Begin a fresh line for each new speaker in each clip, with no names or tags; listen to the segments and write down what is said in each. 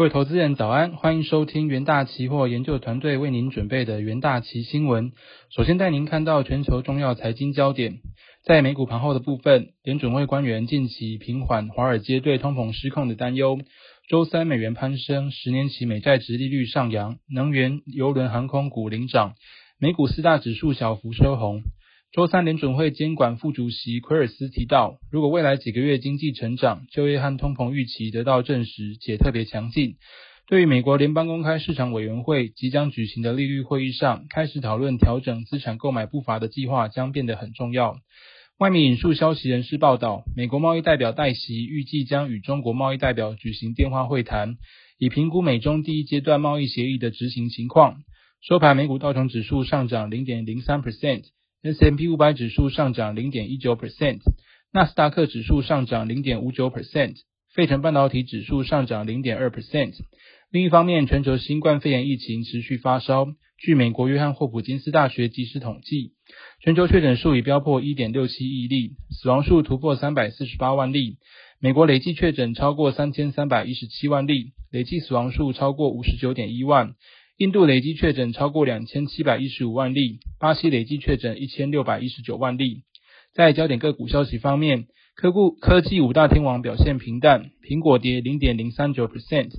各位投资人早安，欢迎收听元大期货研究团队为您准备的元大期新闻。首先带您看到全球重要财经焦点，在美股盘后的部分，联准会官员近期平缓华尔街对通膨失控的担忧。周三美元攀升，十年期美债值利率上扬，能源、邮轮、航空股领涨，美股四大指数小幅收红。周三，联准会监管副主席奎尔斯提到，如果未来几个月经济成长、就业和通膨预期得到证实且特别强劲，对于美国联邦公开市场委员会即将举行的利率会议上开始讨论调整资产购买步伐的计划将变得很重要。外媒引述消息人士报道，美国贸易代表戴奇预计将与中国贸易代表举行电话会谈，以评估美中第一阶段贸易协议的执行情况。收盘，美股道琼指数上涨零点零三 percent。S&P 五百指数上涨零点一九 percent，纳斯达克指数上涨零点五九 percent，费城半导体指数上涨零点二 percent。另一方面，全球新冠肺炎疫情持续发烧。据美国约翰霍普金斯大学即时统计，全球确诊数已飙破一点六七亿例，死亡数突破三百四十八万例。美国累计确诊超过三千三百一十七万例，累计死亡数超过五十九点一万。印度累计确诊超过两千七百一十五万例，巴西累计确诊一千六百一十九万例。在焦点个股消息方面，科股科技五大天王表现平淡，苹果跌零点零三九 percent，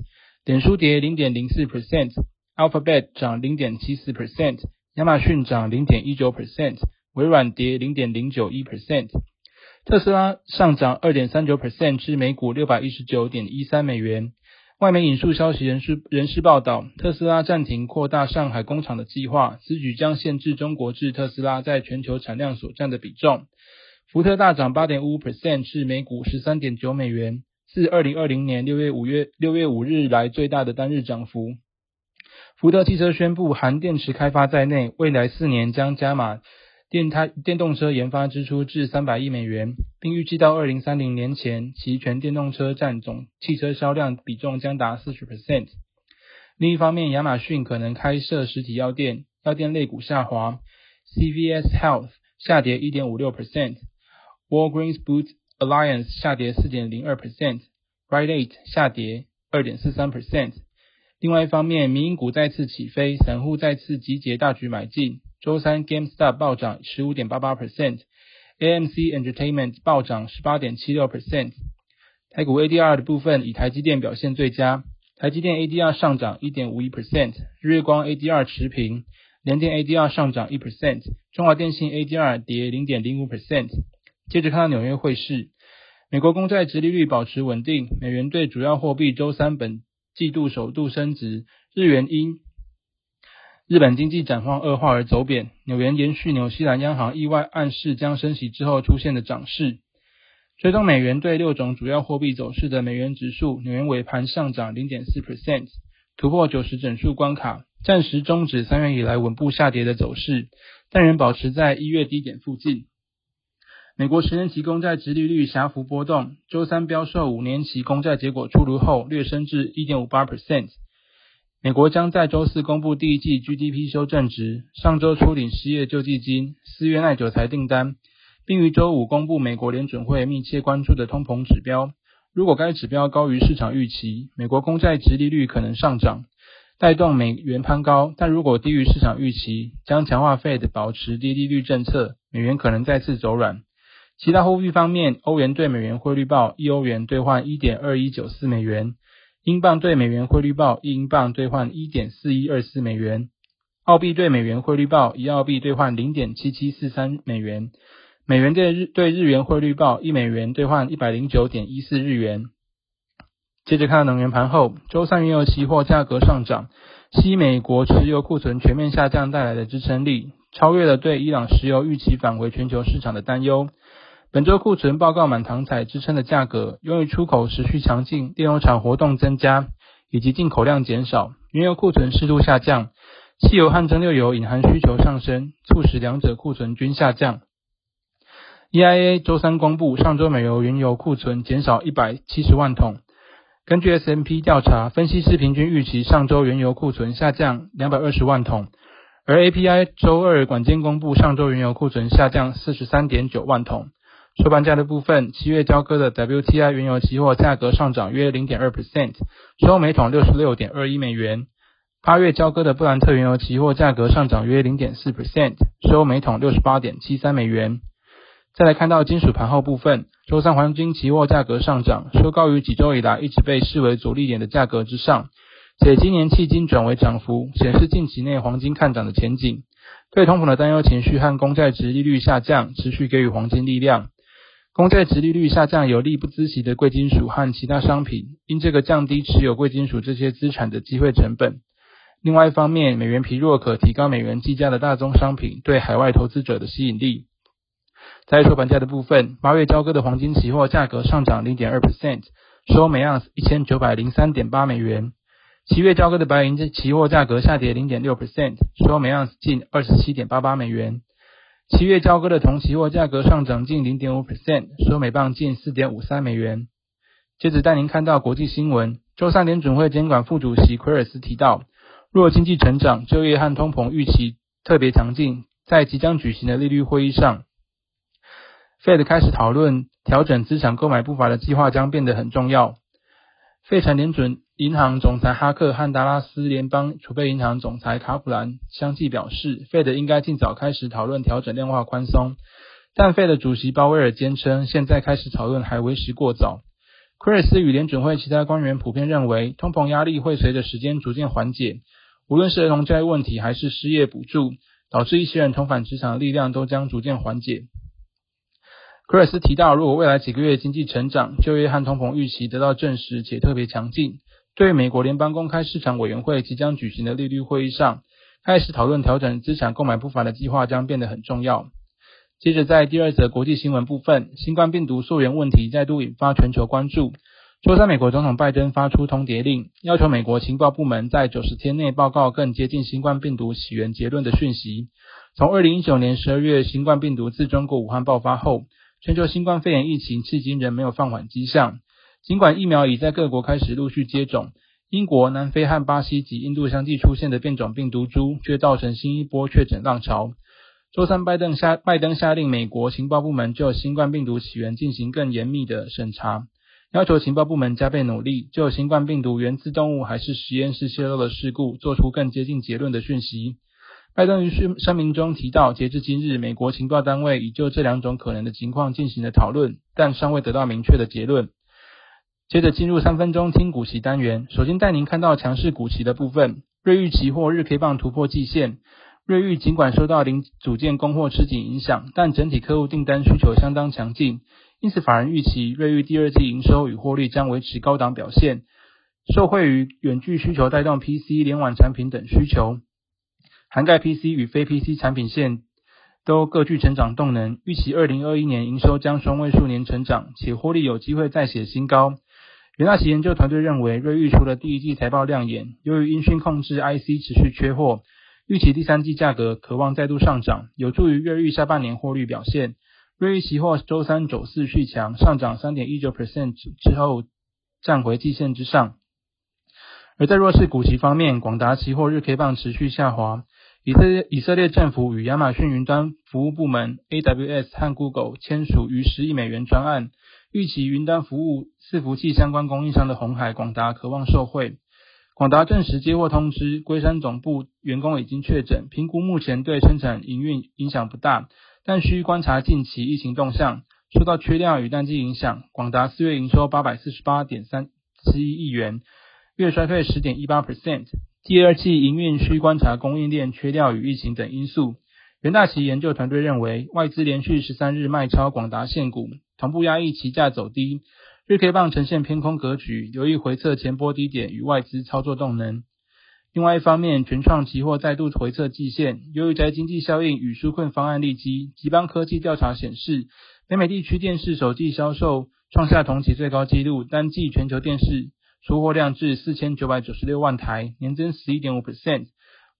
脸书跌零点零四 percent，Alphabet 涨零点七四 percent，亚马逊涨零点一九 percent，微软跌零点零九一 percent，特斯拉上涨二点三九 percent 至每股六百一十九点一三美元。外媒引述消息人士人士报道，特斯拉暂停扩大上海工厂的计划，此举将限制中国制特斯拉在全球产量所占的比重。福特大涨八点五 percent 至每股十三点九美元，自二零二零年六月五月六月五日来最大的单日涨幅。福特汽车宣布，含电池开发在内，未来四年将加码。电胎电动车研发支出至三百亿美元，并预计到二零三零年前，其全电动车占总汽车销量比重将达四十 percent。另一方面，亚马逊可能开设实体药店，药店类股下滑，CVS Health 下跌一点五六 percent，Walgreens Boots Alliance 下跌四点零二 percent，Rite Aid 下跌二点四三 percent。另外一方面，民营股再次起飞，散户再次集结大举买进。周三，GameStop 暴涨十五点八八 percent，AMC Entertainment 暴涨十八点七六 percent。台股 ADR 的部分以台积电表现最佳，台积电 ADR 上涨一点五一 percent，日月光 ADR 持平，联电 ADR 上涨一 percent，中华电信 ADR 跌零点零五 percent。接着看到纽约汇市，美国公债殖利率保持稳定，美元对主要货币周三本季度首度升值，日元因日本经济展望恶化而走贬，纽元延续纽西兰央行意外暗示将升息之后出现的涨势。追踪美元对六种主要货币走势的美元指数，纽元尾盘上涨零点四 percent，突破九十整数关卡，暂时终止三月以来稳步下跌的走势，但仍保持在一月低点附近。美国十年期公债直利率狭幅波动，周三标售五年期公债结果出炉后略升至一点五八 percent。美国将在周四公布第一季 GDP 修正值，上周初领失业救济金，四月耐久材订单，并于周五公布美国联准会密切关注的通膨指标。如果该指标高于市场预期，美国公债直利率可能上涨，带动美元攀高；但如果低于市场预期，将强化 Fed 保持低利率政策，美元可能再次走软。其他货币方面，欧元对美元汇率报一欧元兑换一点二一九四美元。英镑对美元汇率报一英镑兑换一点四一二四美元，澳币对美元汇率报一澳币兑换零点七七四三美元，美元对日对日元汇率报一美元兑换一百零九点一四日元。接着看能源盘后，周三原油期货价格上涨，西美国石油库存全面下降带来的支撑力，超越了对伊朗石油预期返回全球市场的担忧。本周库存报告满堂彩支撑的价格，由于出口持续强劲、炼油厂活动增加以及进口量减少，原油库存适度下降。汽油和蒸馏油隐含需求上升，促使两者库存均下降。EIA 周三公布，上周美油原油库存减少一百七十万桶。根据 S&P 调查，分析师平均预期上周原油库存下降两百二十万桶，而 API 周二晚间公布，上周原油库存下降四十三点九万桶。收盘价的部分，七月交割的 WTI 原油期货价格上涨约零点二 percent，收每桶六十六点二一美元。八月交割的布兰特原油期货价格上涨约零点四 percent，收每桶六十八点七三美元。再来看到金属盘后部分，周三黄金期货价格上涨，收高于几周以来一直被视为阻力点的价格之上，且今年迄今转为涨幅，显示近期内黄金看涨的前景。对通膨的担忧情绪和公债值利率下降，持续给予黄金力量。公债殖利率下降有利不孳息的贵金属和其他商品，因这个降低持有贵金属这些资产的机会成本。另外一方面，美元疲弱可提高美元计价的大宗商品对海外投资者的吸引力。在收盘价的部分，八月交割的黄金期货价格上涨零点二 percent，收每盎司一千九百零三点八美元。七月交割的白银期货价格下跌零点六 percent，收每盎司近二十七点八八美元。七月交割的铜期货价格上涨近零点五 percent，收每磅近四点五三美元。接着带您看到国际新闻，周三联准会监管副主席奎尔斯提到，若经济成长、就业和通膨预期特别强劲，在即将举行的利率会议上，Fed 开始讨论调整资产购买步伐的计划将变得很重要。费城联准银行总裁哈克和达拉斯联邦储备银行总裁卡普兰相继表示，Fed 应该尽早开始讨论调整量化宽松。但 Fed 主席鲍威尔坚称，现在开始讨论还为时过早。奎尔斯与联准会其他官员普遍认为，通膨压力会随着时间逐渐缓解。无论是儿童教育问题还是失业补助，导致一些人重返职场的力量都将逐渐缓解。奎尔斯提到，如果未来几个月经济成长、就业和通膨预期得到证实且特别强劲，对美国联邦公开市场委员会即将举行的利率会议上，开始讨论调整资产购买步伐的计划将变得很重要。接着，在第二则国际新闻部分，新冠病毒溯源问题再度引发全球关注。周三，美国总统拜登发出通牒令，要求美国情报部门在九十天内报告更接近新冠病毒起源结论的讯息。从二零一九年十二月新冠病毒自中国武汉爆发后，全球新冠肺炎疫情至今仍没有放缓迹象，尽管疫苗已在各国开始陆续接种，英国、南非和巴西及印度相继出现的变种病毒株却造成新一波确诊浪潮。周三，拜登下拜登下令美国情报部门就新冠病毒起源进行更严密的审查，要求情报部门加倍努力，就新冠病毒源自动物还是实验室泄露的事故做出更接近结论的讯息。拜登于声明中提到，截至今日，美国情报单位已就这两种可能的情况进行了讨论，但尚未得到明确的结论。接着进入三分钟听股息单元，首先带您看到强势股息的部分。瑞昱期货日 K 棒突破季线，瑞昱尽管受到零组件供货吃紧影响，但整体客户订单需求相当强劲，因此法人预期瑞昱第二季营收与获利将维持高档表现，受惠于远距需求带动 PC 联网产品等需求。涵盖 PC 与非 PC 产品线都各具成长动能，预期二零二一年营收将双位数年成长，且获利有机会再写新高。元大旗研究团队认为，瑞昱除了第一季财报亮眼，由于音讯控制 IC 持续缺货，预期第三季价格可望再度上涨，有助于瑞昱下半年获利表现。瑞昱期货周三走势续强，上涨三点一九 percent 之后站回季线之上。而在弱势股息方面，广达期货日 K 棒持续下滑。以色列以色列政府与亚马逊云端服务部门 AWS 和 Google 签署逾十亿美元专案，预期云端服务伺服器相关供应商的红海、广达渴望受惠。广达证实接获通知，龟山总部员工已经确诊，评估目前对生产营运影响不大，但需观察近期疫情动向。受到缺料与淡季影响，广达四月营收八百四十八点三七亿元，月衰退十点一八 percent。第二季营运需观察供应链缺料与疫情等因素。元大旗研究团队认为，外资连续十三日卖超广达现股，同步压抑期价走低，日 K 棒呈现偏空格局，留意回测前波低点与外资操作动能。另外一方面，全创期货再度回测季线，由于在经济效应与纾困方案利基，吉邦科技调查显示，北美地区电视首季销售创下同期最高纪录，单季全球电视。出货量至四千九百九十六万台，年增十一点五 percent。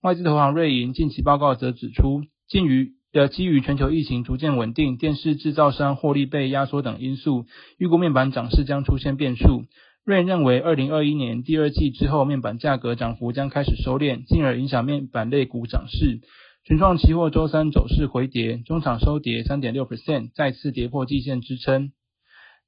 外资投行瑞银近期报告则指出，鉴于呃基于全球疫情逐渐稳定、电视制造商获利被压缩等因素，预估面板涨势将出现变数。瑞银认为，二零二一年第二季之后，面板价格涨幅将开始收敛，进而影响面板类股涨势。群创期货周三走势回跌，中场收跌三点六 percent，再次跌破季线支撑。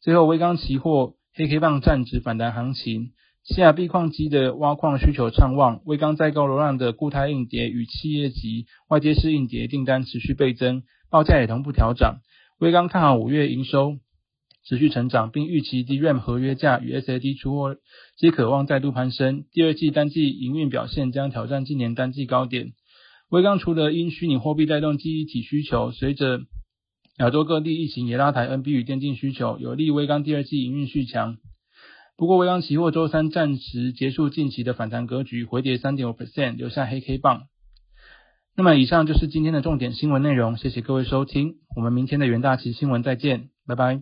最后，微钢期货黑 K 棒站直反弹行情，西亚币矿机的挖矿需求畅旺，微刚在高流量的固态硬碟与企业级外接式硬碟订单持续倍增，报价也同步调涨。微刚看好五月营收持续成长，并预期 DRAM 合约价与 SAD 出货皆渴望再度攀升，第二季单季营运表现将挑战今年单季高点。微刚除了因虚拟货币带动记忆体需求，随着亚洲各地疫情也拉抬 NB 与电竞需求，有利微刚第二季营运续强。不过微刚期货周三暂时结束近期的反弹格局，回跌三点五 percent，留下黑 K 棒。那么以上就是今天的重点新闻内容，谢谢各位收听，我们明天的元大旗新闻再见，拜拜。